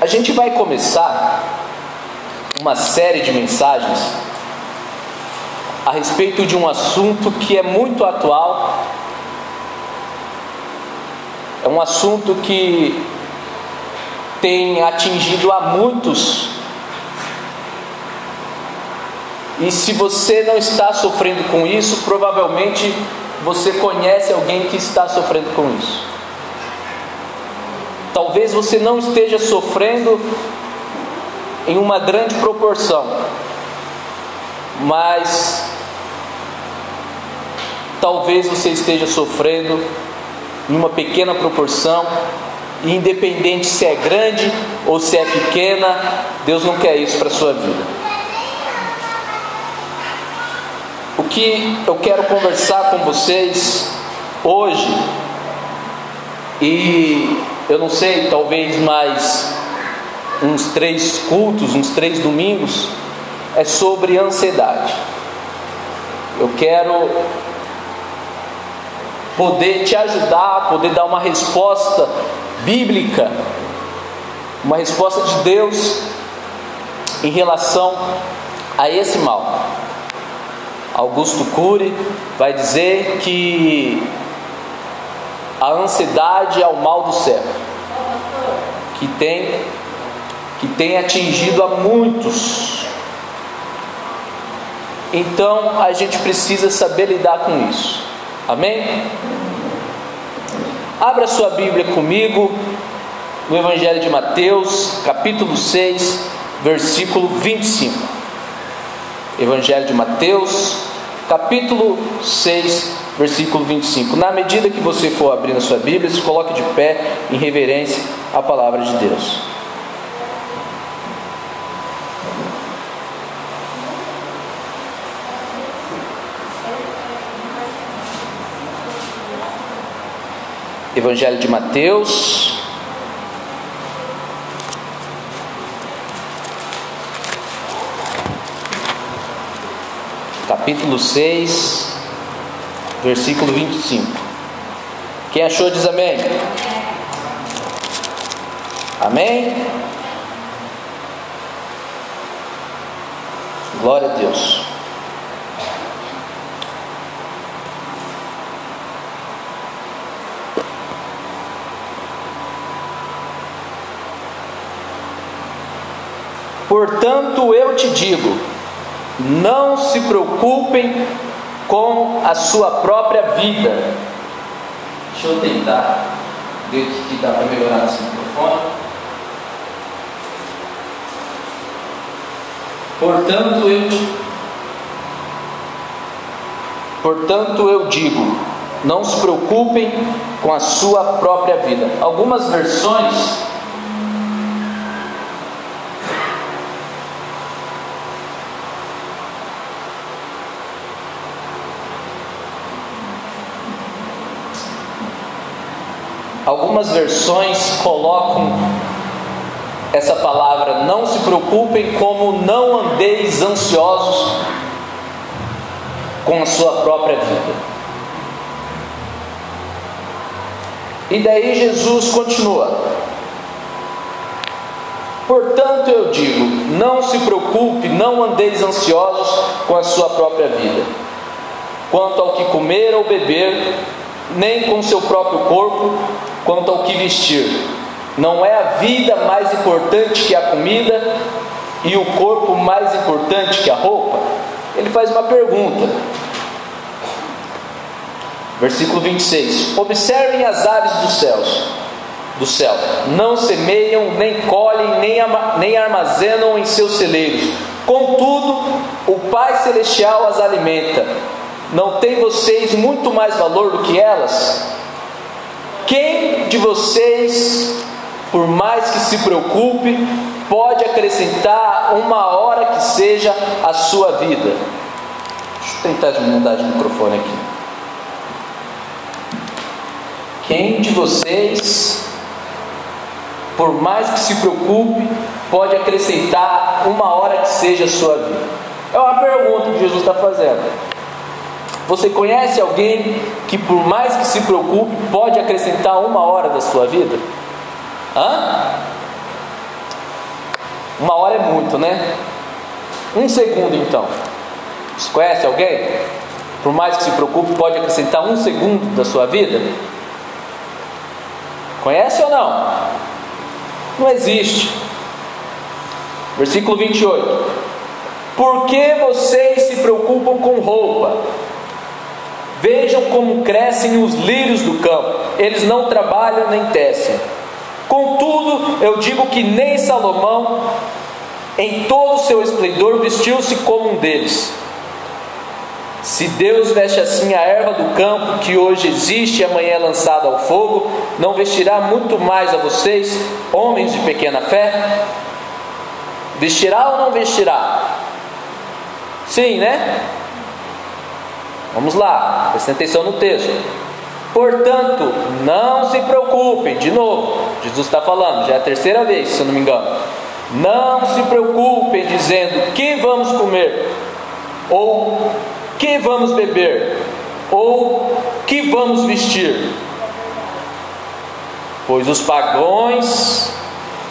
A gente vai começar uma série de mensagens a respeito de um assunto que é muito atual. É um assunto que tem atingido a muitos. E se você não está sofrendo com isso, provavelmente você conhece alguém que está sofrendo com isso. Talvez você não esteja sofrendo em uma grande proporção, mas talvez você esteja sofrendo em uma pequena proporção, e independente se é grande ou se é pequena, Deus não quer isso para a sua vida. O que eu quero conversar com vocês hoje, e eu não sei, talvez mais uns três cultos, uns três domingos, é sobre ansiedade. Eu quero poder te ajudar, poder dar uma resposta bíblica, uma resposta de Deus em relação a esse mal. Augusto Cury vai dizer que a ansiedade é o mal do século, que tem, que tem atingido a muitos. Então a gente precisa saber lidar com isso. Amém? Abra sua Bíblia comigo no Evangelho de Mateus, capítulo 6, versículo 25. Evangelho de Mateus, capítulo 6, versículo 25. Na medida que você for abrindo a sua Bíblia, se coloque de pé em reverência à palavra de Deus. Evangelho de Mateus, capítulo 6, versículo 25. Quem achou diz amém. Amém? Glória a Deus. Portanto, eu te digo: não se preocupem com a sua própria vida. Deixa eu tentar ver o que dá para melhorar esse microfone. Portanto, eu Portanto, eu digo: não se preocupem com a sua própria vida. Algumas versões Algumas versões colocam essa palavra não se preocupem como não andeis ansiosos com a sua própria vida. E daí Jesus continua: Portanto eu digo, não se preocupe, não andeis ansiosos com a sua própria vida, quanto ao que comer ou beber, nem com seu próprio corpo, quanto ao que vestir. Não é a vida mais importante que a comida e o corpo mais importante que a roupa? Ele faz uma pergunta. Versículo 26. Observem as aves dos céus, do céu. Não semeiam, nem colhem, nem, nem armazenam em seus celeiros. Contudo, o Pai Celestial as alimenta. Não tem vocês muito mais valor do que elas? Quem de vocês, por mais que se preocupe, pode acrescentar uma hora que seja a sua vida? Deixa eu tentar mudar de microfone aqui. Quem de vocês, por mais que se preocupe, pode acrescentar uma hora que seja a sua vida? É uma pergunta que Jesus está fazendo. Você conhece alguém que, por mais que se preocupe, pode acrescentar uma hora da sua vida? Hã? Uma hora é muito, né? Um segundo então. Você conhece alguém? Por mais que se preocupe, pode acrescentar um segundo da sua vida? Conhece ou não? Não existe. Versículo 28. Por que vocês se preocupam com roupa? Vejam como crescem os lírios do campo, eles não trabalham nem tecem. Contudo, eu digo que nem Salomão, em todo o seu esplendor, vestiu-se como um deles. Se Deus veste assim a erva do campo, que hoje existe e amanhã é lançada ao fogo, não vestirá muito mais a vocês, homens de pequena fé? Vestirá ou não vestirá? Sim, né? Vamos lá, prestem atenção no texto. Portanto, não se preocupem, de novo, Jesus está falando, já é a terceira vez, se eu não me engano. Não se preocupem dizendo que vamos comer, ou que vamos beber, ou que vamos vestir. Pois os pagões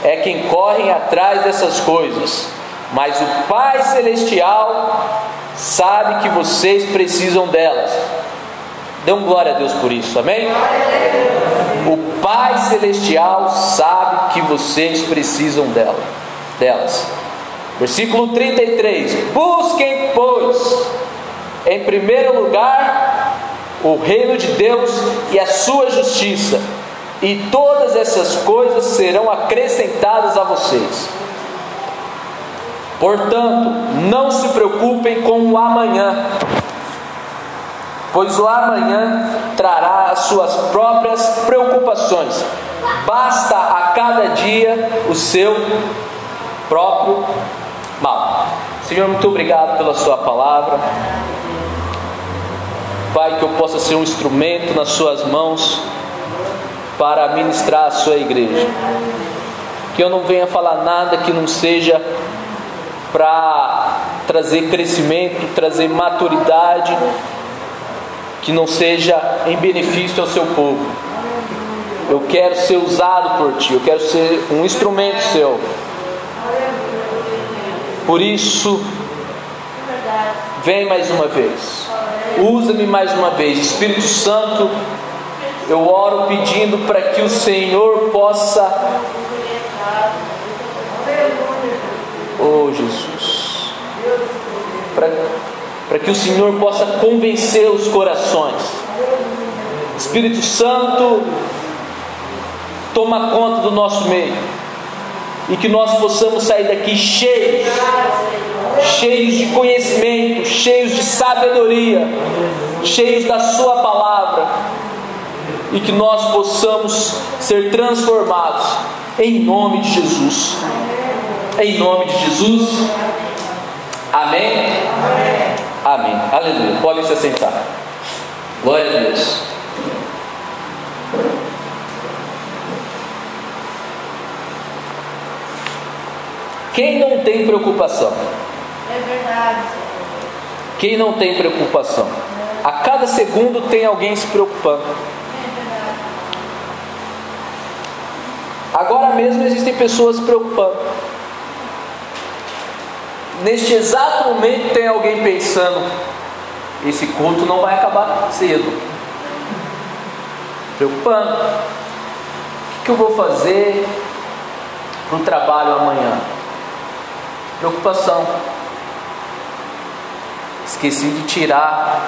é quem correm atrás dessas coisas, mas o Pai Celestial sabe que vocês precisam delas. Dê um glória a Deus por isso, amém? O Pai Celestial sabe que vocês precisam dela, delas. Versículo 33: Busquem, pois, em primeiro lugar, o reino de Deus e a sua justiça, e todas essas coisas serão acrescentadas a vocês. Portanto, não se preocupem com o amanhã, pois o amanhã trará as suas próprias preocupações. Basta a cada dia o seu próprio mal. Senhor, muito obrigado pela Sua palavra. Pai, que eu possa ser um instrumento nas Suas mãos para ministrar a Sua igreja. Que eu não venha falar nada que não seja para trazer crescimento, trazer maturidade, que não seja em benefício ao seu povo. Eu quero ser usado por ti, eu quero ser um instrumento seu. Por isso, vem mais uma vez, usa-me mais uma vez, Espírito Santo. Eu oro pedindo para que o Senhor possa Oh Jesus. Para que o Senhor possa convencer os corações. Espírito Santo, toma conta do nosso meio. E que nós possamos sair daqui cheios, cheios de conhecimento, cheios de sabedoria, cheios da Sua palavra. E que nós possamos ser transformados em nome de Jesus. Em nome de Jesus. Amém? Amém. Amém. Aleluia. Podem se assentar. Glória a Deus. Quem não tem preocupação? É verdade. Quem não tem preocupação? A cada segundo tem alguém se preocupando. Agora mesmo existem pessoas se preocupando neste exato momento tem alguém pensando: esse culto não vai acabar cedo. Preocupando. O que eu vou fazer para o trabalho amanhã? Preocupação. Esqueci de tirar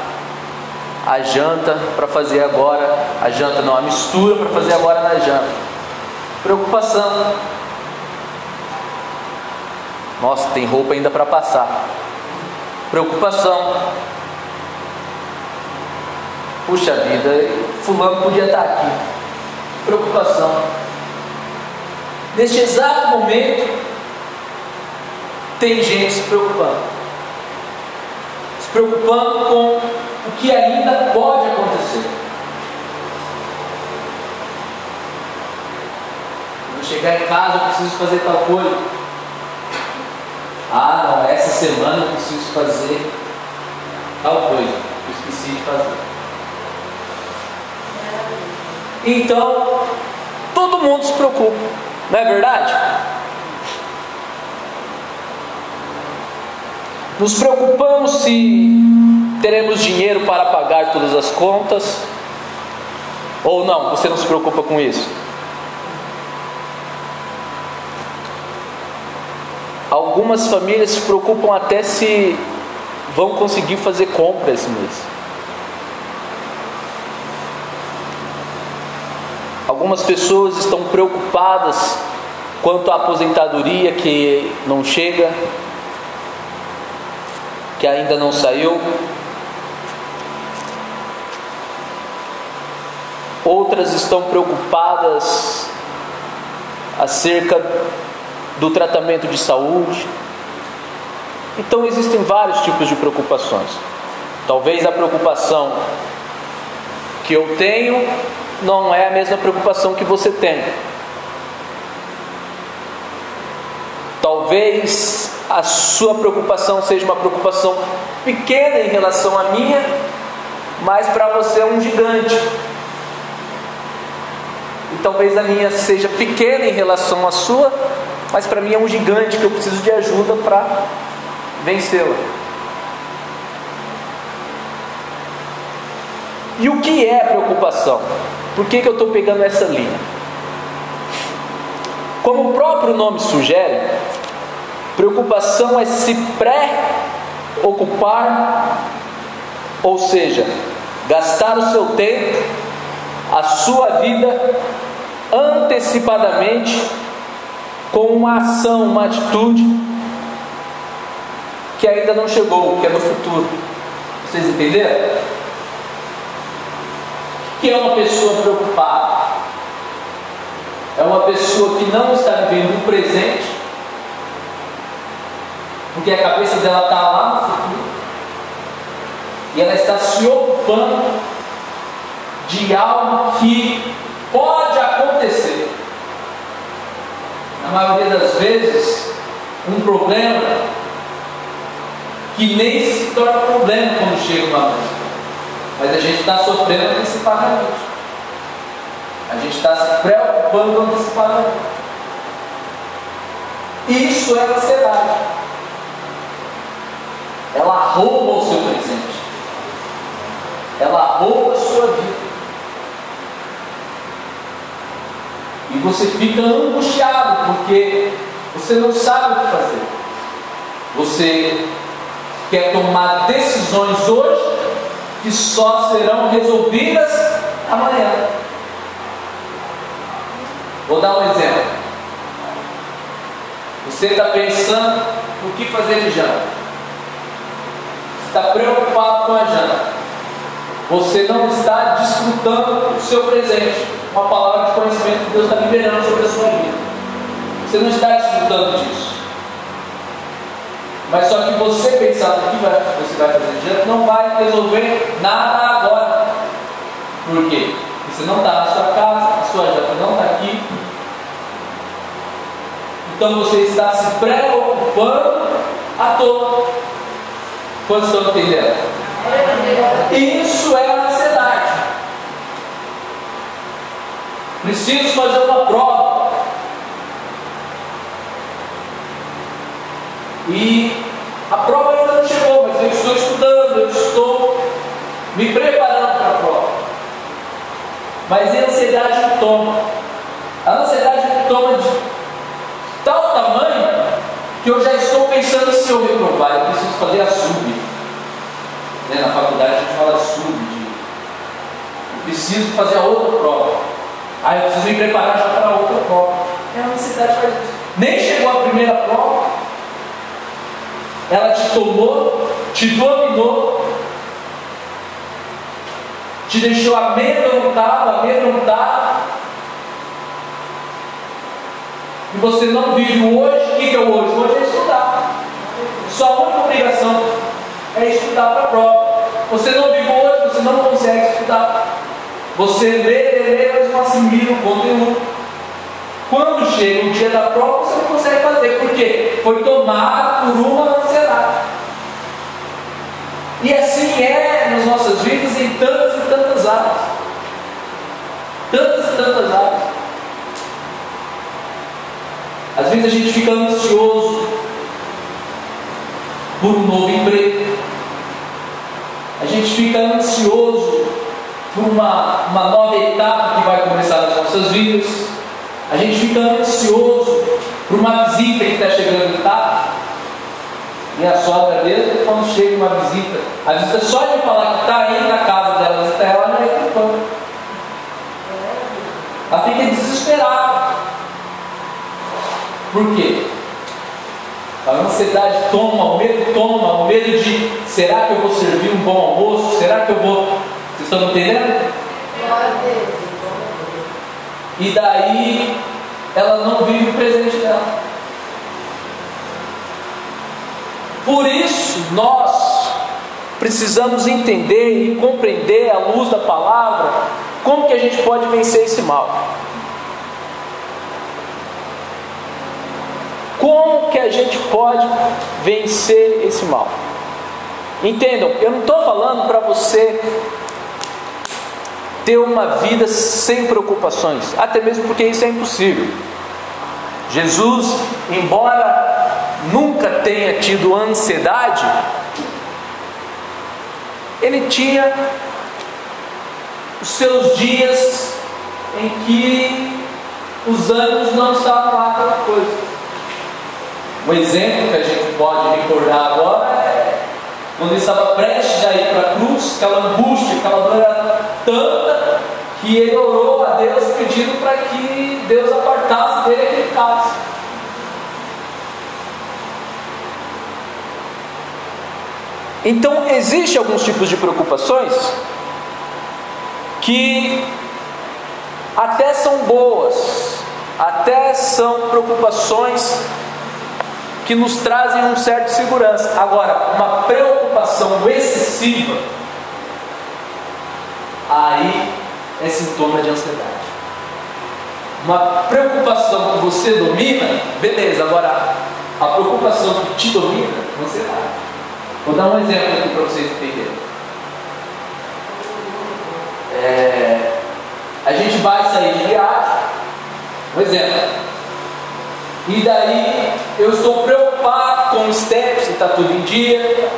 a janta para fazer agora. A janta não, a mistura para fazer agora na janta. Preocupação. Nossa, tem roupa ainda para passar. Preocupação. Puxa vida, fulano podia estar aqui. Preocupação. Neste exato momento, tem gente se preocupando. Se preocupando com o que ainda pode acontecer. Quando chegar em casa, eu preciso fazer tal coisa. Ah, não, essa semana eu preciso fazer tal coisa, eu esqueci de fazer. Então, todo mundo se preocupa, não é verdade? Nos preocupamos se teremos dinheiro para pagar todas as contas ou não, você não se preocupa com isso. Algumas famílias se preocupam até se vão conseguir fazer compra esse mês. Algumas pessoas estão preocupadas quanto à aposentadoria que não chega, que ainda não saiu. Outras estão preocupadas acerca do tratamento de saúde. Então existem vários tipos de preocupações. Talvez a preocupação que eu tenho não é a mesma preocupação que você tem. Talvez a sua preocupação seja uma preocupação pequena em relação à minha, mas para você é um gigante. E talvez a minha seja pequena em relação à sua, mas para mim é um gigante que eu preciso de ajuda para vencê-la. E o que é preocupação? Por que, que eu estou pegando essa linha? Como o próprio nome sugere, preocupação é se pré-ocupar, ou seja, gastar o seu tempo, a sua vida antecipadamente com uma ação, uma atitude que ainda não chegou, que é no futuro. Vocês entenderam? que é uma pessoa preocupada? É uma pessoa que não está vivendo o presente, porque a cabeça dela está lá no futuro, e ela está se ocupando de algo que pode acontecer. Na maioria das vezes, um problema que nem se torna problema quando chega uma vez mas a gente está sofrendo antecipadamente. A gente está se preocupando antecipadamente. Isso é ansiedade. Ela rouba o seu presente. Ela rouba a sua vida. Você fica angustiado porque você não sabe o que fazer. Você quer tomar decisões hoje que só serão resolvidas amanhã. Vou dar um exemplo. Você está pensando no que fazer de janta. Está preocupado com a janta. Você não está desfrutando do seu presente. Uma palavra de conhecimento que Deus está liberando sobre a sua vida. Você não está desfrutando disso. Mas só que você pensar no que você vai fazer diante não vai resolver nada agora. Por quê? Porque você não está na sua casa, a sua janta não está aqui. Então você está se preocupando à toa. Quantos estão entendendo? Isso é a ansiedade. Preciso fazer uma prova. E a prova ainda não chegou, mas eu estou estudando, eu estou me preparando para a prova. Mas a ansiedade me toma. A ansiedade me toma de tal tamanho que eu já estou pensando se eu reprovar, eu preciso fazer a sub. Né? Na faculdade a gente fala sub. De, eu preciso fazer a outra prova. Aí eu preciso me preparar já para outra prova. É a ansiedade faz isso. Nem chegou a primeira prova, ela te tomou, te dominou, te deixou amedrontado, amedrontado. E você não vive hoje. O que é o hoje? Hoje é estudar. Sua única obrigação é estudar para a prova. Você não vive hoje, você não consegue estudar. Você lê, lê, lê, não assimila o conteúdo. Quando chega o dia da prova, você não consegue fazer, porque foi tomado por uma ansiedade. E assim é nas nossas vidas em tantas e tantas áreas. Tantas e tantas áreas. Às vezes a gente fica ansioso por um novo emprego. A gente fica ansioso por uma, uma nova etapa que vai nossas vidas. A gente fica ansioso por uma visita que está chegando em casa. Minha sogra mesmo, quando chega uma visita, a visita só de falar que está indo na casa dela visitar ela, já é. Ela fica desesperada. Por quê? A ansiedade toma, o medo toma, o medo de será que eu vou servir um bom almoço? Será que eu vou. Vocês estão entendendo? E daí ela não vive o presente dela. Por isso nós precisamos entender e compreender à luz da palavra como que a gente pode vencer esse mal. Como que a gente pode vencer esse mal? Entendam, eu não estou falando para você ter uma vida sem preocupações, até mesmo porque isso é impossível. Jesus, embora nunca tenha tido ansiedade, ele tinha os seus dias em que os ânimos não estavam lá aquela coisa. Um exemplo que a gente pode recordar agora é quando ele estava prestes a ir para a cruz, aquela angústia, aquela dor tanta que ele orou a Deus pedindo para que Deus apartasse dele aquele cálice. Então, existem alguns tipos de preocupações que até são boas, até são preocupações que nos trazem um certo segurança. Agora, uma preocupação excessiva, aí é sintoma de ansiedade. Uma preocupação que você domina, beleza, agora a preocupação que te domina, ansiedade. Vou dar um exemplo aqui para vocês entenderem. É, a gente vai sair de viagem, um exemplo. E daí eu estou preocupado com os tempos, se está tudo em dia,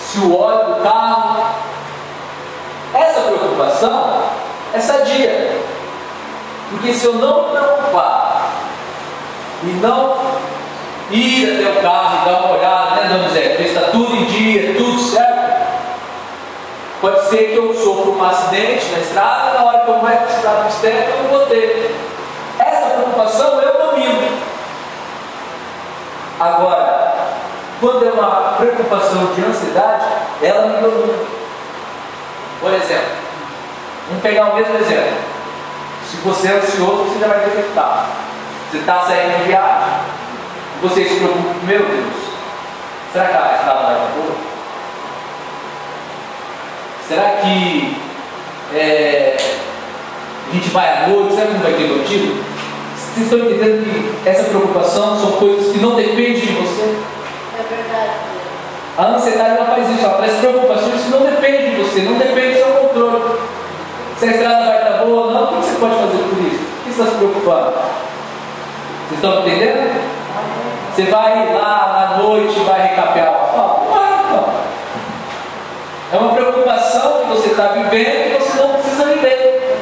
se o óleo do carro. Essa preocupação é sadia. Porque se eu não me preocupar e não ir até o carro e dar uma olhada, né, Dona Zé, está tudo em dia, tudo certo, pode ser que eu sofra um acidente na estrada, na hora que eu vou precisar do step, eu não vou ter. Essa preocupação eu domino. Agora, quando é uma preocupação de ansiedade, ela me domina. Por exemplo, vamos pegar o mesmo exemplo. Se você é ansioso, você já vai detectar. Você está saindo de viagem, você se preocupa, meu Deus, será que a estrada vai estar boa? Será que é, a gente vai à noite, será que não vai ter motivo? Vocês estão entendendo que essa preocupação são coisas que não dependem de você? É verdade. A ansiedade ela faz isso, ela traz preocupações que não dependem de você, não depende. Se a estrada vai estar boa ou não, o que você pode fazer por isso? O que você está se preocupando? Vocês estão entendendo? Você vai lá à noite, vai recapear o asfalto? Não vai, então. É uma preocupação que você está vivendo e você não precisa viver.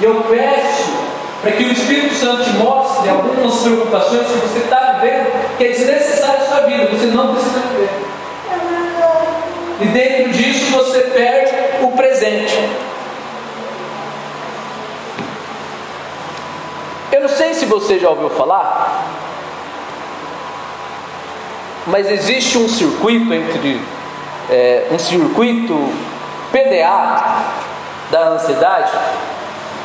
E eu peço para que o Espírito Santo te mostre algumas preocupações que você está vivendo, que é desnecessário à sua vida, você não precisa viver. E dentro disso você perde o presente. Eu não sei se você já ouviu falar, mas existe um circuito entre é, um circuito PDA da ansiedade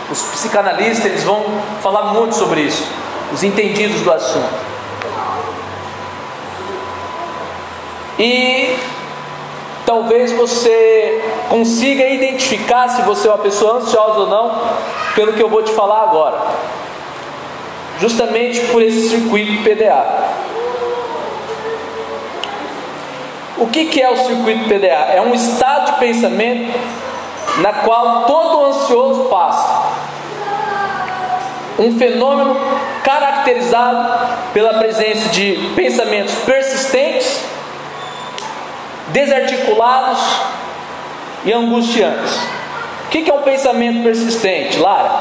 os psicanalistas eles vão falar muito sobre isso, os entendidos do assunto. E talvez você consiga identificar se você é uma pessoa ansiosa ou não, pelo que eu vou te falar agora. Justamente por esse circuito PDA. O que, é o circuito PDA? É um estado de pensamento na qual todo ansioso passa. Um fenômeno caracterizado pela presença de pensamentos persistentes, desarticulados e angustiantes. O que é um pensamento persistente, Lara?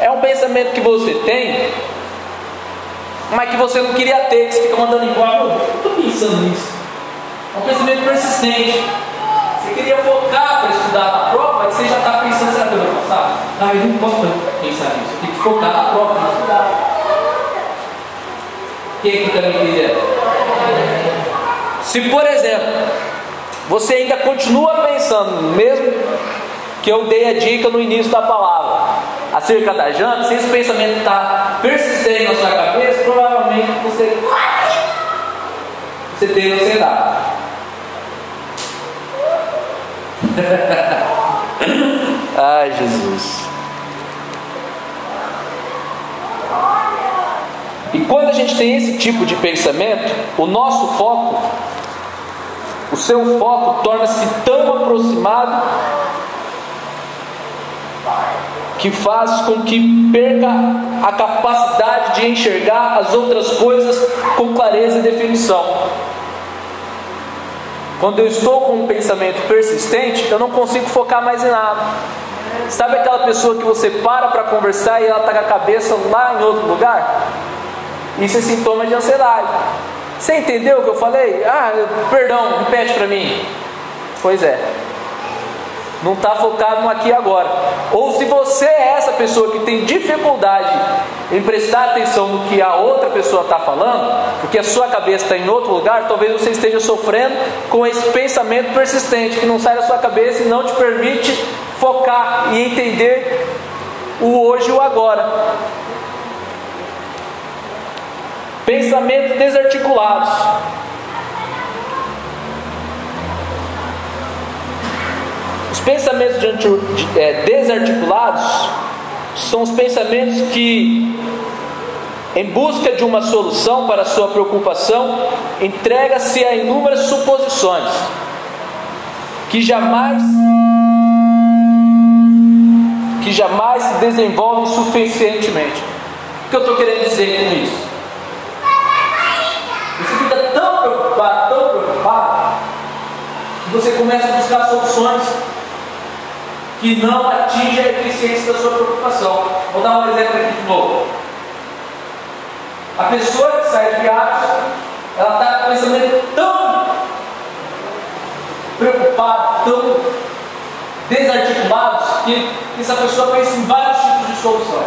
É um pensamento que você tem, mas que você não queria ter, que você fica mandando embora. Eu estou pensando nisso. É um pensamento persistente. Você queria focar para estudar na prova, mas você já está pensando, será que eu vou passar? Ah, eu não posso pensar nisso. Eu tenho que focar na prova para estudar. Quem é que me entendendo? Se, por exemplo, você ainda continua pensando, mesmo que eu dei a dica no início da palavra, acerca da janta, se esse pensamento está persistente na sua cabeça, provavelmente você, você tem ansiedade. Ai, Jesus. E quando a gente tem esse tipo de pensamento, o nosso foco, o seu foco torna-se tão aproximado que faz com que perca a capacidade de enxergar as outras coisas com clareza e definição. Quando eu estou com um pensamento persistente, eu não consigo focar mais em nada. Sabe aquela pessoa que você para para conversar e ela está com a cabeça lá em outro lugar? Isso é sintoma de ansiedade. Você entendeu o que eu falei? Ah, perdão, repete para mim. Pois é. Não está focado no aqui e agora. Ou se você é essa pessoa que tem dificuldade em prestar atenção no que a outra pessoa está falando, porque a sua cabeça está em outro lugar, talvez você esteja sofrendo com esse pensamento persistente que não sai da sua cabeça e não te permite focar e entender o hoje e o agora. Pensamentos desarticulados. Os pensamentos é, desarticulados são os pensamentos que, em busca de uma solução para a sua preocupação, entrega-se a inúmeras suposições que jamais que jamais se desenvolvem suficientemente. O que eu estou querendo dizer com isso? Você fica tão preocupado, tão preocupado, que você começa a buscar soluções que não atingem a eficiência da sua preocupação. Vou dar um exemplo aqui de novo. A pessoa que sai de viagem, ela está com pensamento tão preocupado, tão desarticulados, que essa pessoa pensa em vários tipos de solução.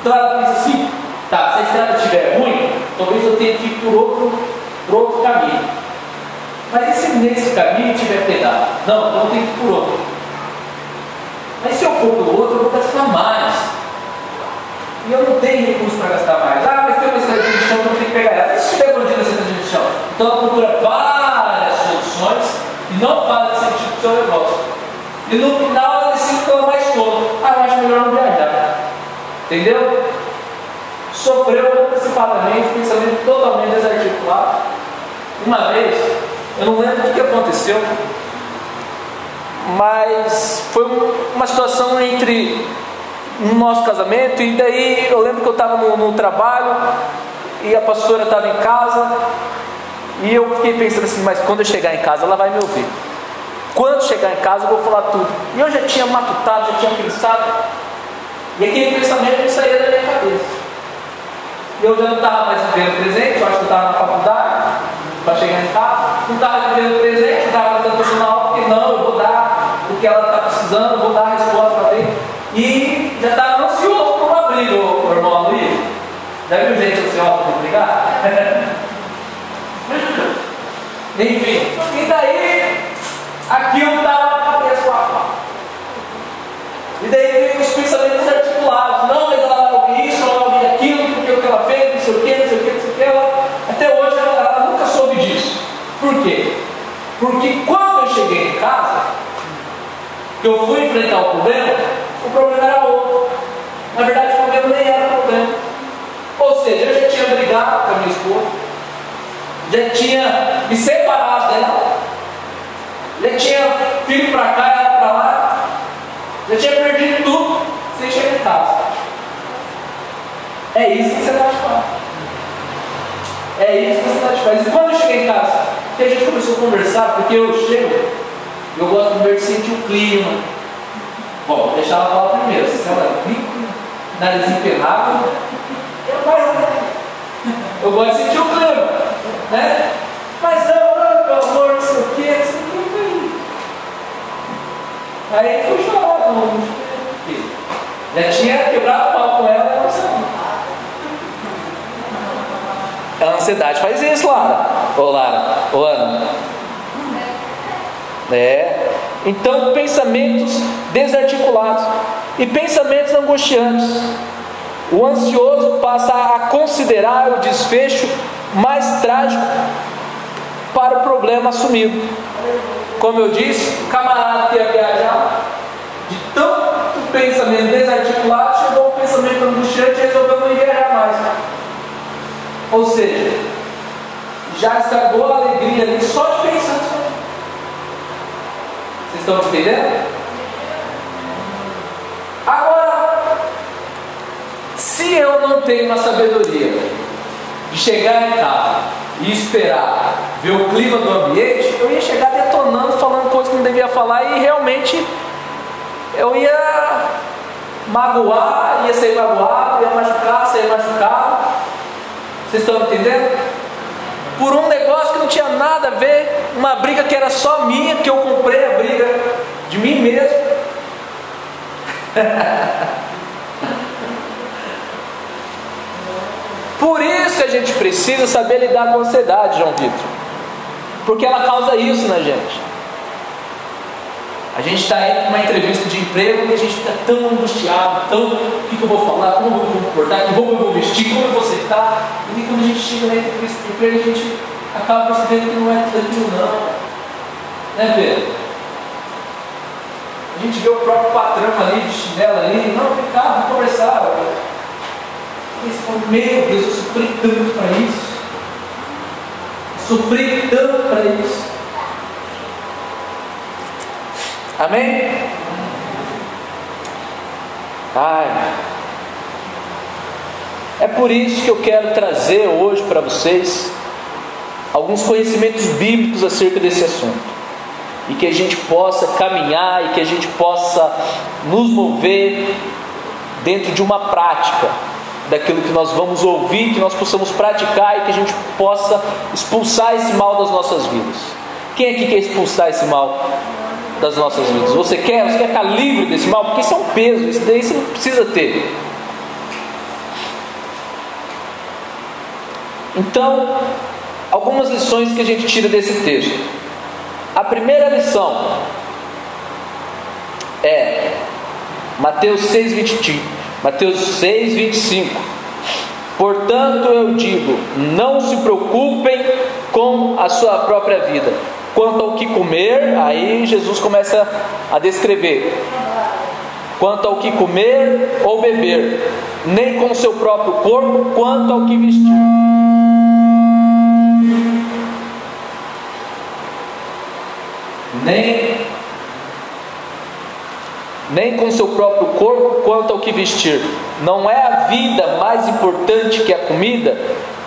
Então ela pensa assim, tá, se a estrada estiver ruim, talvez eu tenha que ir por outro, por outro caminho. Mas e se nesse caminho tiver pedal? Não, eu tenho que ir por outro. Mas se eu for pelo outro, eu vou gastar mais. E eu não tenho recurso para gastar mais. Ah, mas tem uma estrada de chão, então eu tenho que pegar ela. E se estiver perdida essa estrada de chão? Então ela procura várias soluções e não faz sentido para o seu negócio. E no final ela decide que ela mais todo. Ah, eu acho melhor não viajar. Entendeu? Sofreu antecipadamente, pensamento totalmente desarticulado. Uma vez, eu não lembro o que aconteceu, mas foi uma situação entre no nosso casamento, e daí eu lembro que eu estava no, no, trabalho e a pastora estava em casa, e eu fiquei pensando assim, mas quando eu chegar em casa ela vai me ouvir. Quando chegar em casa eu vou falar tudo. E eu já tinha matutado, já tinha pensado, e aquele pensamento não saía da minha cabeça. Eu já não estava mais vivendo presente, eu acho que eu estava na faculdade, para chegar em casa, não estava vivendo presente, estava dando aula, porque não, eu vou dar que está precisando, vou dar a resposta para ele. E já estava ansioso por uma briga, o irmão Luiz. Já viu gente ansiosa por brigar? Enfim, e daí aquilo estava na cabeça do rapaz. E daí os pensamentos articulados, não, mas ela vai ouvir isso, ela vai ouvir aquilo, porque o que ela fez, não sei o que, não sei o que, não sei o que, ela, até hoje ela, ela nunca soube disso. Por quê? Porque quando eu cheguei em casa, que eu fui enfrentar o problema, o problema era outro. Na verdade, o problema nem era problema. Ou seja, eu já tinha brigado com a minha esposa, já tinha me separado dela, já tinha filho para cá, ela para lá, já tinha perdido tudo sem chegar em casa. É isso que você está te faz. É isso que você está te faz. E quando eu cheguei em casa, que a gente começou a conversar, porque eu chego, eu gosto de sentir o clima. Bom, deixa ela falar primeiro. Se ela rico, nariz eu mais. Eu gosto de sentir o clima, né? Mas não, não, meu amor, não sei o que, não sei o que. Aí fui chorar, não, já tinha quebrado o pau com ela, não sabia. A ansiedade faz isso, Lara. Ô Lara, ô Ana. É. Então, pensamentos desarticulados e pensamentos angustiantes. O ansioso passa a considerar o desfecho mais trágico para o problema assumido. Como eu disse, o camarada que ia viajar, de tanto pensamento desarticulado, chegou um pensamento angustiante e resolveu não viajar mais. Ou seja, já estragou a alegria ali só de pensar estão entendendo? Agora, se eu não tenho uma sabedoria de chegar em casa e esperar ver o clima do ambiente, eu ia chegar detonando, falando coisas que não devia falar e realmente eu ia magoar, ia ser magoado, ia machucar, ser machucado. Vocês estão entendendo? Por um negócio que não tinha nada a ver, uma briga que era só minha, que eu comprei a briga de mim mesmo. Por isso que a gente precisa saber lidar com a ansiedade, João Vitor. Porque ela causa isso na gente. A gente está aí uma entrevista de emprego e a gente fica tão angustiado, tão o que, que eu vou falar, como eu vou me comportar, roupa eu vou vestir, como eu vou sentar. E quando a gente chega na entrevista de emprego, a gente acaba percebendo que não é tudo aquilo não. Né, Pedro? A gente vê o próprio patrão ali de chinela ali, não, vem cá, vamos conversar. E você fala, meu Deus, eu sofri tanto para isso. Eu sofri tanto para isso. Amém? Ai. É por isso que eu quero trazer hoje para vocês alguns conhecimentos bíblicos acerca desse assunto. E que a gente possa caminhar e que a gente possa nos mover dentro de uma prática daquilo que nós vamos ouvir, que nós possamos praticar e que a gente possa expulsar esse mal das nossas vidas. Quem aqui quer expulsar esse mal das nossas vidas. Você quer? Você quer ficar livre desse mal? Porque isso é um peso, isso daí você não precisa ter. Então, algumas lições que a gente tira desse texto. A primeira lição é Mateus 6, 20, Mateus 6, 25. Portanto, eu digo: não se preocupem com a sua própria vida Quanto ao que comer, aí Jesus começa a descrever. Quanto ao que comer ou beber, nem com o seu próprio corpo, quanto ao que vestir. Nem nem com seu próprio corpo quanto ao que vestir. Não é a vida mais importante que a comida,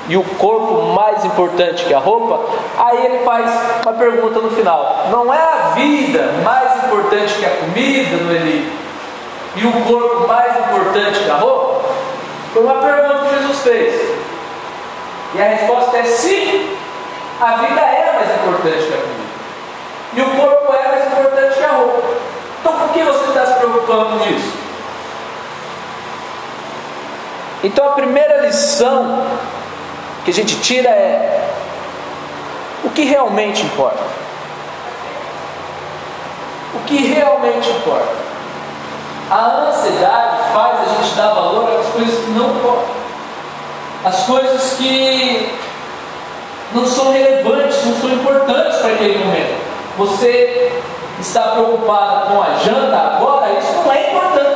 e o corpo mais importante que a roupa, aí ele faz uma pergunta no final: não é a vida mais importante que a comida, Noeli? E o corpo mais importante que a roupa? Foi uma pergunta que Jesus fez. E a resposta é sim, a vida é mais importante que a comida. E o corpo é mais importante que a roupa. Então por que você está se preocupando com isso? Então a primeira lição que a gente tira é o que realmente importa. O que realmente importa. A ansiedade faz a gente dar valor às coisas que não importam. As coisas que não são relevantes, não são importantes para aquele momento. Você está preocupado com a janta agora, isso não é importante.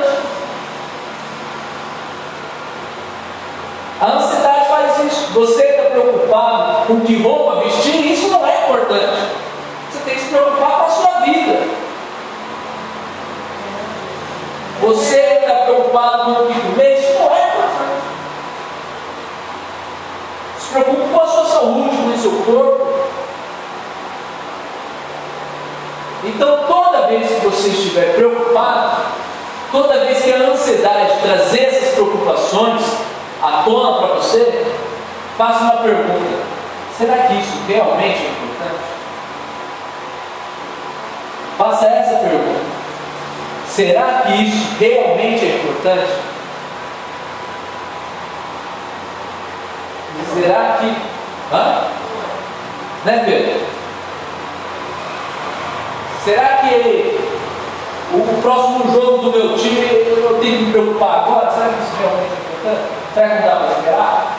A ansiedade faz isso. Você está preocupado com que roupa vestir, isso não é importante. Você tem que se preocupar com a sua vida. Você está preocupado com o que comer, isso não é importante. Se preocupe com a sua saúde, com o seu corpo. Então, toda vez que você estiver preocupado, Toda vez que a ansiedade trazer essas preocupações à tona para você, faça uma pergunta: será que isso realmente é importante? Faça essa pergunta: será que isso realmente é importante? Será que. Hã? Né, Pedro? Será que o próximo jogo do meu time eu tenho que me preocupar agora? Será que isso realmente é importante? Será que dá para esperar?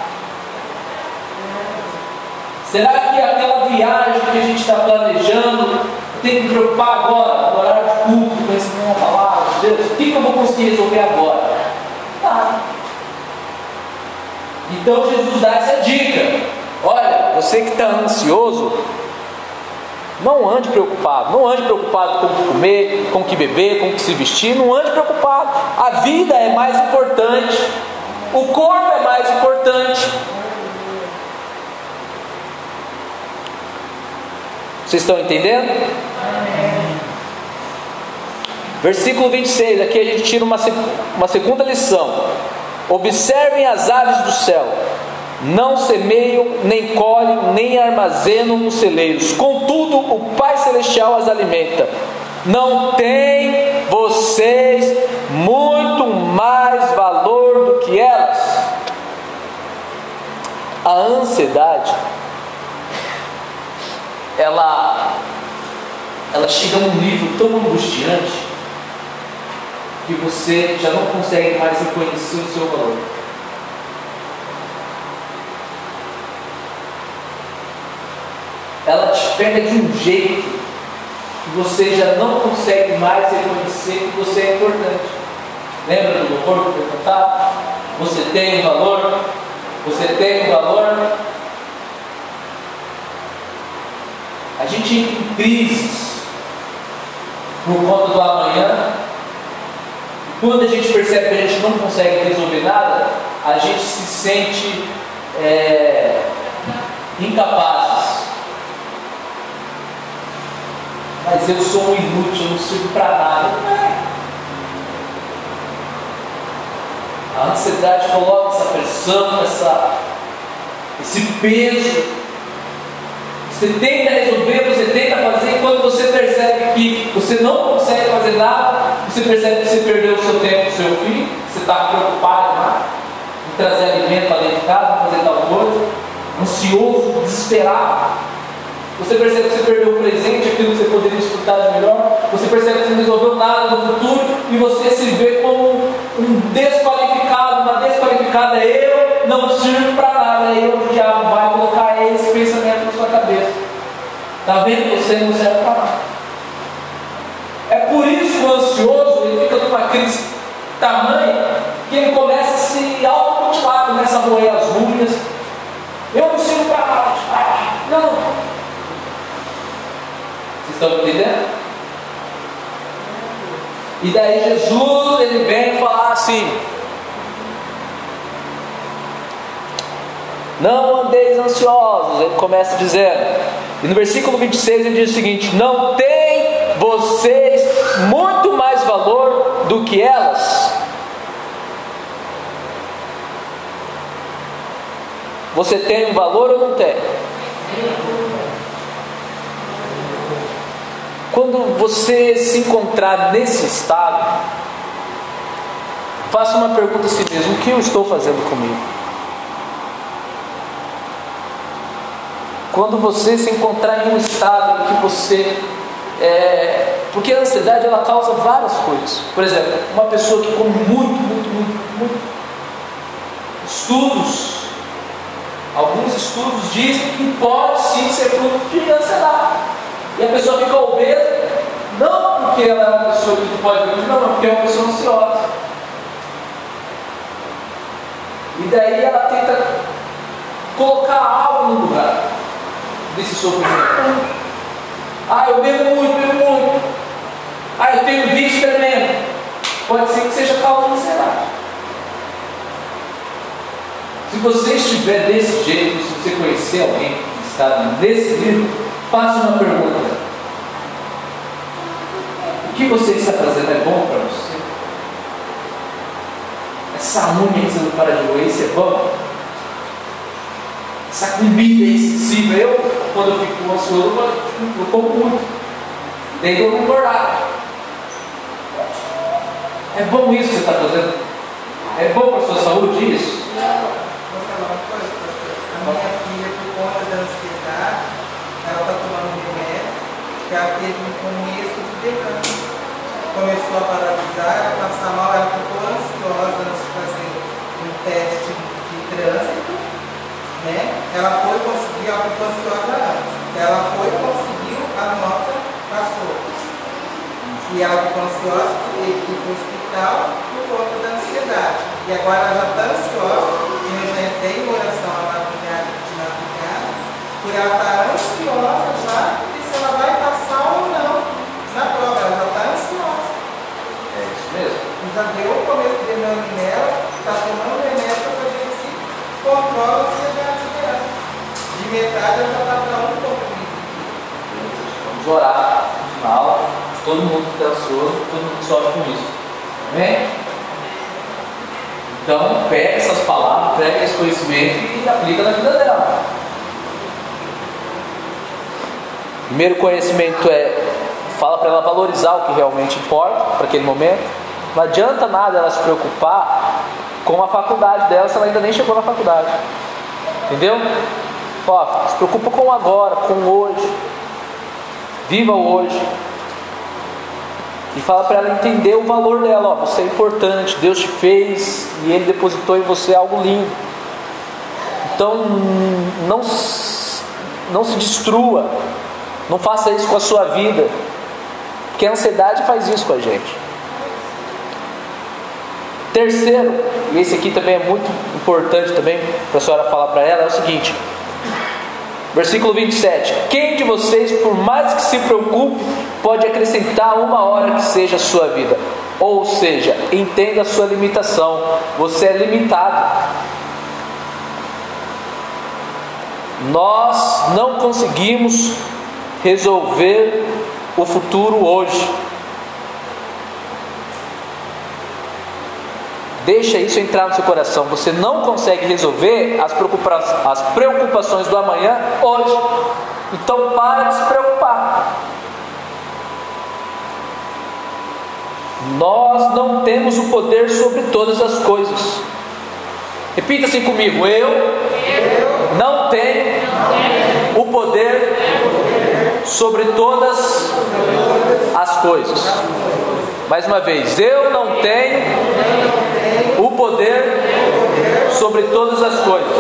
Será que aquela viagem que a gente está planejando tem que me preocupar agora, no horário de culto, conhecendo uma palavra de Deus? O que, eu vou conseguir resolver agora? Nada. Então Jesus dá essa dica. Olha, você que está ansioso, não ande preocupado, não ande preocupado com o que comer, com o que beber, com o que se vestir, não ande preocupado. A vida é mais importante, o corpo é mais importante. Vocês estão entendendo? Versículo 26, aqui a gente tira uma, uma segunda lição. Observem as aves do céu não semeiam, nem colhem, nem armazenam nos celeiros. Contudo, o Pai Celestial as alimenta. Não tem vocês muito mais valor do que elas? A ansiedade, ela, ela chega a um nível tão angustiante que você já não consegue mais reconhecer o seu valor. ela te pega de um jeito que você já não consegue mais reconhecer que você é importante. Lembra do louvor que cantado? Você tem um valor, você tem um valor. A gente entra em crises por conta do amanhã. Quando a gente percebe que a gente não consegue resolver nada, a gente se sente é, incapazes mas eu sou um inútil, eu não sirvo para nada. Não é. A ansiedade coloca essa pressão, essa, esse peso. Você tenta resolver, você tenta fazer, e quando você percebe que você não consegue fazer nada, você percebe que você perdeu o seu tempo, o seu filho, você está preocupado né? em trazer alimento para dentro de casa, fazer tal coisa, ansioso, desesperado. Você percebe que você perdeu o presente, aquilo que você poderia desfrutar de melhor. Você percebe que você não resolveu nada no futuro e você se vê como um desqualificado, Eu não sirvo para nada. Aí o diabo vai colocar esse pensamento na sua cabeça. Está vendo? Você não serve para nada. É por isso que o ansioso ele fica numa crise tamanha que ele começa a se automutilar, começa a roer as unhas. Eu não sirvo para nada. Não. Estão entendendo? E daí Jesus ele vem falar assim: Não andeis ansiosos, ele começa dizendo. E no versículo 26 ele diz o seguinte: Não tem vocês muito mais valor do que elas? Você tem um valor ou não tem? Quando você se encontrar nesse estado, faça uma pergunta a si mesmo: o que eu estou fazendo comigo? Quando você se encontrar em um estado em que você. É, porque a ansiedade ela causa várias coisas. Por exemplo, uma pessoa que come muito, muito, muito, muito. Estudos, alguns estudos dizem que pode sim ser fruto de ansiedade. E a pessoa fica obesa, não porque ela é uma pessoa que não pode dormir, não, mas porque é uma pessoa ansiosa. E daí ela tenta colocar algo no lugar desse sofrimento. Ah, eu bebo muito, bebo muito. Ah, eu tenho vício tremendo. Pode ser que seja causa de ansiedade. Se você estiver desse jeito, se você conhecer alguém que está nesse nível, Faça uma pergunta. O que você está fazendo é bom para você? Essa unha que você não para de roer, isso é bom? Essa comida excessiva. Eu, quando eu fico ansioso, eu como muito. Daí eu não engordar. É bom isso que você está fazendo? É bom para a sua saúde isso? Não. Vou falar uma coisa, A minha filha, por conta da ansiedade, ela está tomando remédio que ela teve um começo de derrame. Começou a paralisar, ela passar mal, ela ficou ansiosa antes de fazer um teste de trânsito. Né? Ela foi conseguir, ficou ansiosa antes. Ela foi conseguiu, a nota passou. E ela ficou ansiosa, que ir para o hospital por conta da ansiedade. E agora ela já está ansiosa tem oração à madrugada de madrugada, por ela estar ansiosa já e se ela vai passar ou não na prova, ela já está ansiosa. É isso mesmo. Já deu o começo de exame nela, está tomando remédio esse controle a ansiedade dela. De metade ela está para um pouco. Vamos orar no final. Todo mundo que está ansioso, todo mundo sofre com isso. Amém? Então, pega essas palavras, pega esse conhecimento e aplica na vida dela. Primeiro conhecimento é fala para ela valorizar o que realmente importa para aquele momento. Não adianta nada ela se preocupar com a faculdade dela se ela ainda nem chegou na faculdade. Entendeu? Ó, se preocupa com agora, com hoje. Viva o hoje. E fala para ela entender o valor dela. Ó, você é importante, Deus te fez e Ele depositou em você algo lindo. Então não, não se destrua, não faça isso com a sua vida, porque a ansiedade faz isso com a gente. Terceiro, e esse aqui também é muito importante também para a senhora falar para ela, é o seguinte: Versículo 27. Quem de vocês, por mais que se preocupe, pode acrescentar uma hora que seja a sua vida? Ou seja, entenda a sua limitação. Você é limitado. Nós não conseguimos resolver o futuro hoje. Deixa isso entrar no seu coração. Você não consegue resolver as preocupações, as preocupações do amanhã hoje. Então para de se preocupar. Nós não temos o poder sobre todas as coisas. Repita assim comigo: eu, eu não, tenho o poder sobre todas as coisas. Mais uma vez, eu não tenho sobre todas as coisas.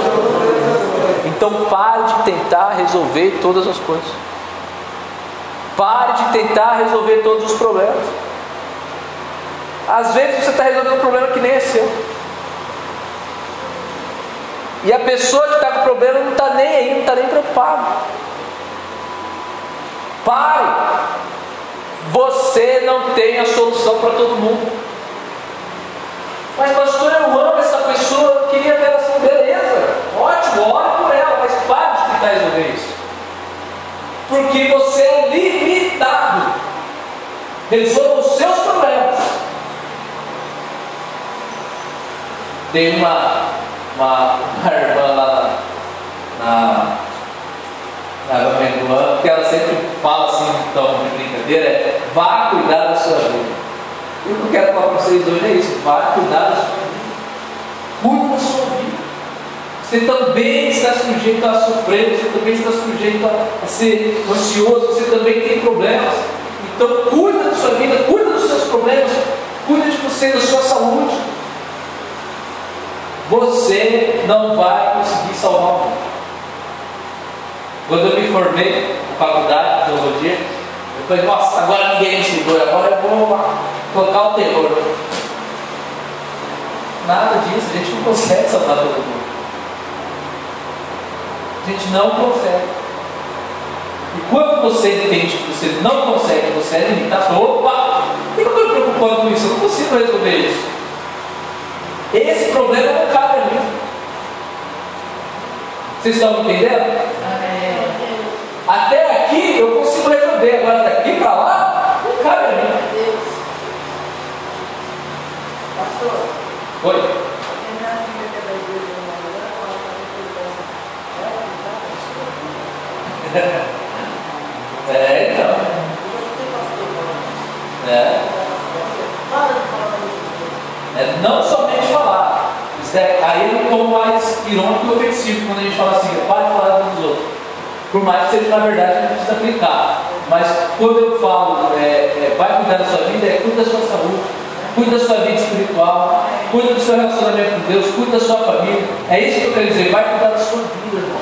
Então pare de tentar resolver todas as coisas. Pare de tentar resolver todos os problemas. Às vezes você está resolvendo um problema que nem é seu. E a pessoa que está com o problema não está nem aí, não está nem preocupada. Pare. Você não tem a solução para todo mundo. Mas, pastor, eu amo essa pessoa, queria ver ela assim, beleza, ótimo, ore por ela, mas pare de tentar resolver isso. Porque você é limitado. Resolva os seus problemas. Tem uma, uma, uma irmã lá na, na, na que ela sempre fala assim, então, de brincadeira, é vá cuidar da sua vida. E o que eu quero falar para vocês hoje é isso: vai cuidar da sua vida. Cuide da sua vida. Você também está sujeito a sofrer, você também está sujeito a, ser ansioso, você também tem problemas. Então, cuida da sua vida, cuida dos seus problemas, cuida de você, da sua saúde. Você não vai conseguir salvar o mundo. Quando eu me formei na faculdade de teologia, eu falei, nossa, agora ninguém me segura, agora eu vou colocar o terror. Nada disso, a gente não consegue salvar todo mundo. A gente não consegue. E quando você entende que você não consegue, você é limitado, opa, por que eu estou me preocupando com isso? Eu não consigo resolver isso. Esse problema não cabe a mim. Vocês estão entendendo? Até aqui eu consigo resolver, agora Oi. É, então. É. é. Não somente falar. Isso é, aí é um pouco mais irônico e ofensivo quando a gente fala assim, para de falar dos outros. Por mais que seja na verdade, a gente precisa aplicar. Mas quando eu falo, é, é, vai cuidar da sua vida, é cuida da sua saúde, cuida da sua vida espiritual cuida do seu relacionamento com Deus, cuida da sua família. É isso que eu quero dizer, vai cuidar da sua vida, irmão.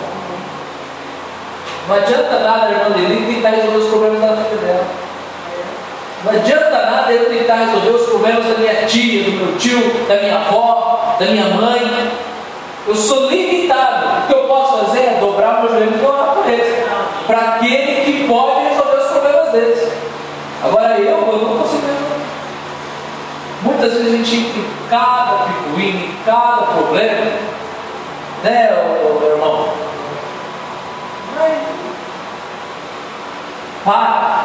Não adianta nada, irmã Lili, tentar resolver os problemas da vida dela. Não adianta nada eu tentar resolver os problemas da minha tia, do meu tio, da minha avó, da minha mãe. Eu sou limitado. O que eu posso fazer é dobrar meus joelhos e orar por eles. Para aquele que pode resolver os problemas deles. Agora eu, eu não consigo resolver. Muitas vezes a gente entra em cada picuinho, em cada problema. Né, meu irmão? Mas, para.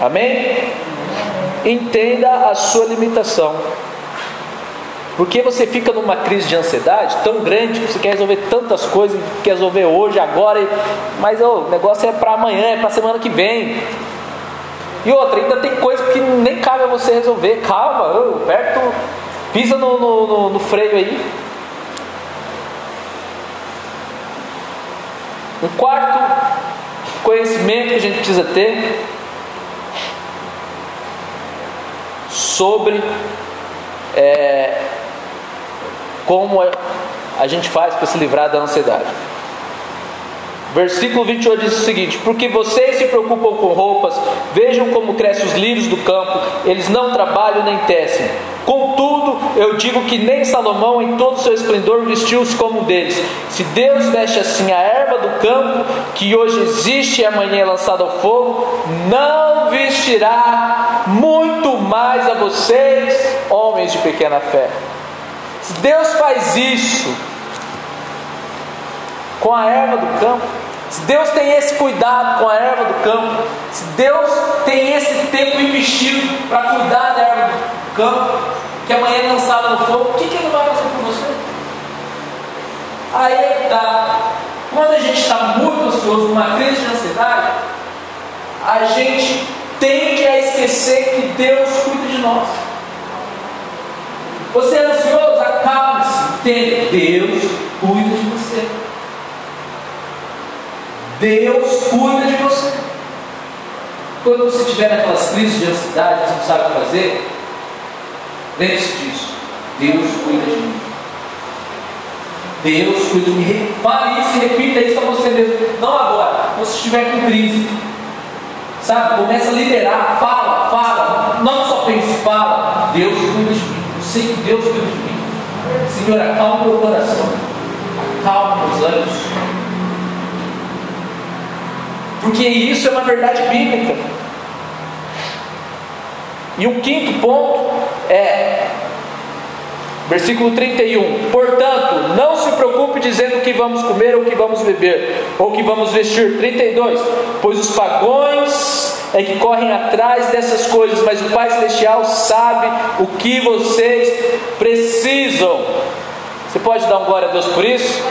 Amém? Entenda a sua limitação. Porque você fica numa crise de ansiedade tão grande que você quer resolver tantas coisas, quer resolver hoje, agora, mas oh, o negócio é para amanhã, é para semana que vem. E outra, ainda tem coisa que nem cabe a você resolver. Calma, perto, pisa no, no, no, no freio aí. Um quarto conhecimento que a gente precisa ter sobre é, como a gente faz para se livrar da ansiedade. Versículo 28 diz o seguinte: Porque vocês se preocupam com roupas, vejam como crescem os lírios do campo, eles não trabalham nem tecem. Contudo, eu digo que nem Salomão, em todo seu esplendor, vestiu-se como um deles. Se Deus veste assim a erva do campo, que hoje existe e amanhã é lançada ao fogo, não vestirá muito mais a vocês, homens de pequena fé. Se Deus faz isso com a erva do campo, se Deus tem esse cuidado com a erva do campo, se Deus tem esse tempo investido para cuidar da erva do campo, que amanhã é lançada no fogo, o que, que Ele vai fazer por você? Aí é está. Quando a gente está muito ansioso, numa crise de ansiedade, a gente tende a esquecer que Deus cuida de nós. Você é ansioso? Entenda, Deus cuida de você. Deus cuida de você. Quando você estiver naquelas crises de ansiedade, você não sabe o que fazer, lembre-se disso. Deus cuida de mim. Deus cuida de mim. Fale isso e repita isso a você mesmo. Não agora, quando você estiver com crise. Sabe? Começa a liberar. Fala, fala. Não só pense, fala. Deus cuida de mim. Eu sei que Deus cuida de mim. Senhor, acalma o coração. Acalma meus ânimos. Porque isso é uma verdade bíblica. E o quinto ponto é, versículo 31. Portanto, não se preocupe dizendo o que vamos comer, ou o que vamos beber, ou o que vamos vestir. 32. Pois os pagões é que correm atrás dessas coisas, mas o Pai Celestial sabe o que vocês precisam. Você pode dar um glória a Deus por isso?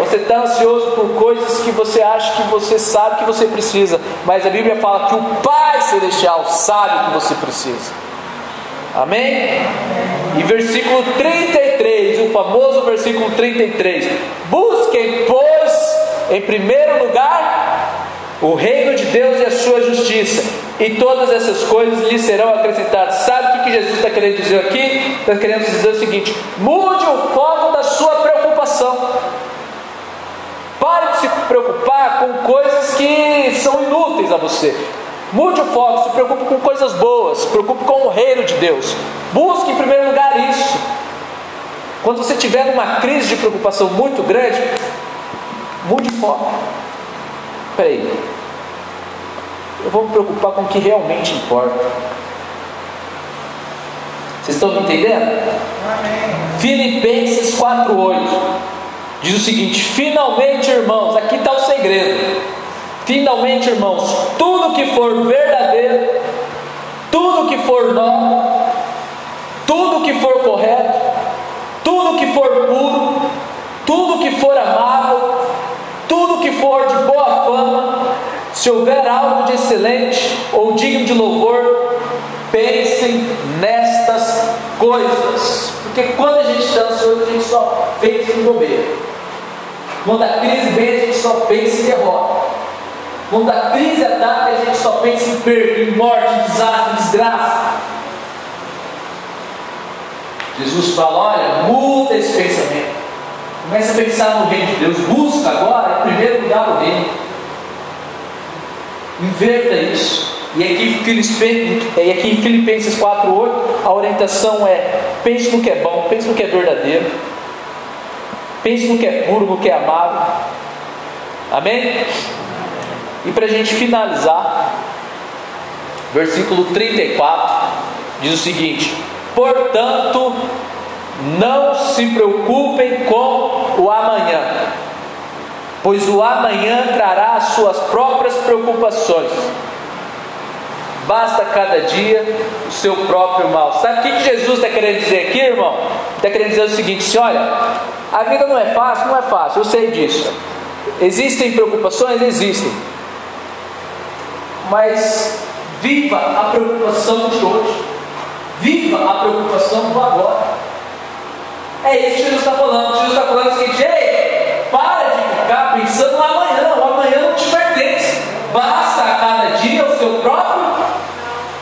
Você está ansioso por coisas que você acha que você sabe que você precisa, mas a Bíblia fala que o Pai Celestial sabe o que você precisa. Amém? E versículo 33, o famoso versículo 33: Busquem, pois, em primeiro lugar, o reino de Deus e a sua justiça, e todas essas coisas lhe serão acrescentadas. Sabe o que Jesus está querendo dizer aqui? Está querendo dizer o seguinte: mude o foco da sua preocupação. Pare de se preocupar com coisas que são inúteis a você. Mude o foco, se preocupe com coisas boas, se preocupe com o reino de Deus. Busque em primeiro lugar isso. Quando você tiver uma crise de preocupação muito grande, mude o foco. Peraí, eu vou me preocupar com o que realmente importa. Vocês estão me entendendo? Amém. Filipenses 4,8 Diz o seguinte: finalmente, irmãos, aqui está o segredo. Finalmente, irmãos, tudo que for verdadeiro, tudo que for nobre, tudo que for correto, tudo que for puro, tudo que for amável, tudo que for de boa fama, se houver algo de excelente ou digno de louvor, pensem nestas coisas. Porque quando a gente está ansioso, a gente só pensa em bobeira. Quando a crise vem, a gente só pensa em derrota. Quando a crise ataca, a gente só pensa em perda, em morte, em desastre, em desgraça. Jesus fala: olha, muda esse pensamento. Comece a pensar no reino de Deus. Busca agora, em primeiro lugar, o reino. Inverta isso. E aqui, e aqui em Filipenses 4,8, a orientação é: pense no que é bom, pense no que é verdadeiro, pense no que é puro, no que é amável. Amém? E para a gente finalizar, versículo 34 diz o seguinte: Portanto, não se preocupem com o amanhã, pois o amanhã trará as suas próprias preocupações. Basta cada dia o seu próprio mal. Sabe o que Jesus está querendo dizer aqui, irmão? Está querendo dizer o seguinte: assim, olha, a vida não é fácil, não é fácil, eu sei disso. Existem preocupações? Existem. Mas viva a preocupação de hoje. Viva a preocupação do agora. É isso que Jesus está falando. Jesus está falando o seguinte: ei, para de ficar pensando no amanhã. O amanhã não te pertence. Basta a cada dia o seu próprio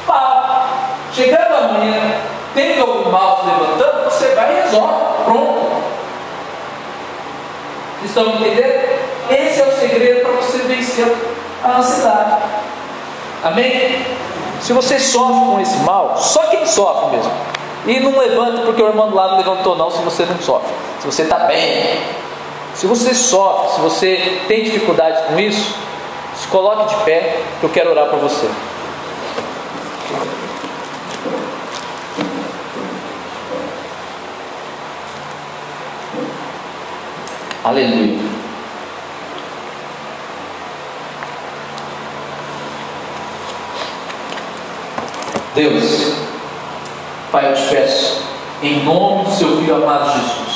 mal. Chegando amanhã, tendo algum mal se levantando, você vai e resolve. Pronto. Estão entendendo? Esse é o segredo para você vencer a ansiedade. Amém? Se você sofre com esse mal, só quem sofre mesmo. E não levanta porque o irmão do lado levantou, não, se você não sofre. Se você está bem. Se você sofre, se você tem dificuldades com isso, se coloque de pé, que eu quero orar por você. Aleluia. Deus, Pai, eu te peço, em nome do seu Filho amado Jesus,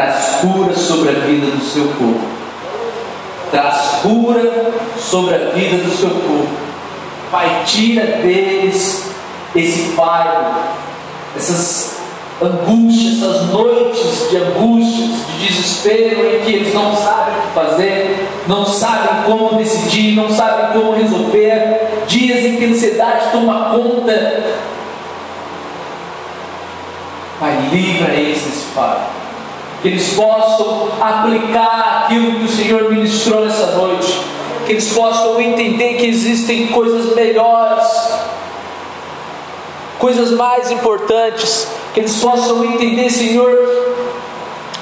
traz cura sobre a vida do seu povo, traz cura sobre a vida do seu povo, Pai, tira deles esse fardo, essas angústias, essas noites de angústias, de desespero em que eles não sabem o que fazer, não sabem como decidir, não sabem como resolver, dias em que a ansiedade toma conta. Pai, livra eles desse fardo. Que eles possam aplicar aquilo que o Senhor ministrou nessa noite. Que eles possam entender que existem coisas melhores, coisas mais importantes que eles possam entender, Senhor,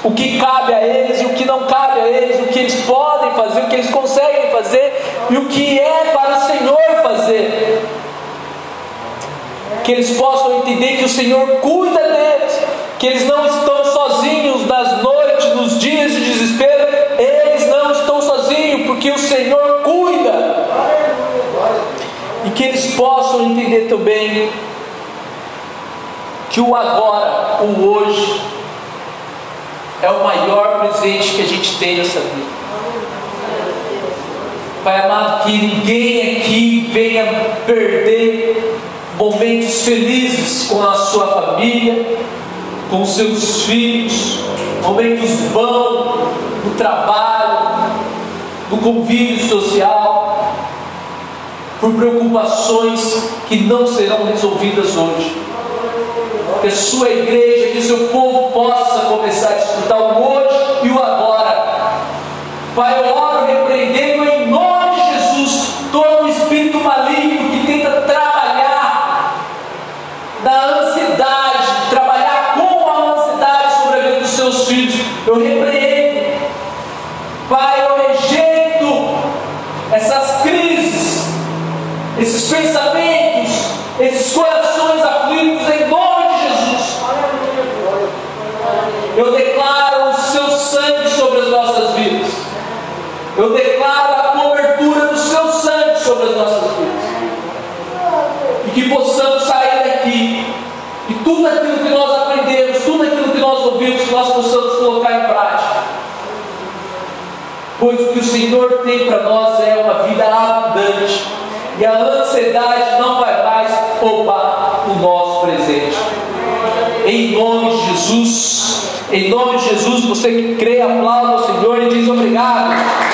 o que cabe a eles e o que não cabe a eles, o que eles podem fazer, o que eles conseguem fazer e o que é para o Senhor fazer. Que eles possam entender que o Senhor cuida deles, que eles não estão sozinhos nas noites, nos dias de desespero, eles não estão sozinhos, porque o Senhor cuida. E que eles possam entender também que o agora, o hoje, é o maior presente que a gente tem nessa vida. Pai amado, que ninguém aqui venha perder momentos felizes com a sua família, com seus filhos, momentos bons no trabalho, no convívio social, por preocupações que não serão resolvidas hoje que a sua igreja, que seu povo possa começar a disputar o hoje e o agora. Pai, eu oro repreendendo Eu declaro a cobertura do seu sangue sobre as nossas vidas. E que possamos sair daqui e tudo aquilo que nós aprendemos, tudo aquilo que nós ouvimos, nós possamos colocar em prática. Pois o que o Senhor tem para nós é uma vida abundante. E a ansiedade não vai mais roubar o nosso presente. Em nome de Jesus. Em nome de Jesus, você que crê, aplauda o Senhor e diz obrigado.